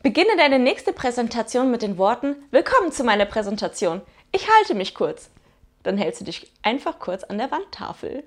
Beginne deine nächste Präsentation mit den Worten Willkommen zu meiner Präsentation. Ich halte mich kurz. Dann hältst du dich einfach kurz an der Wandtafel.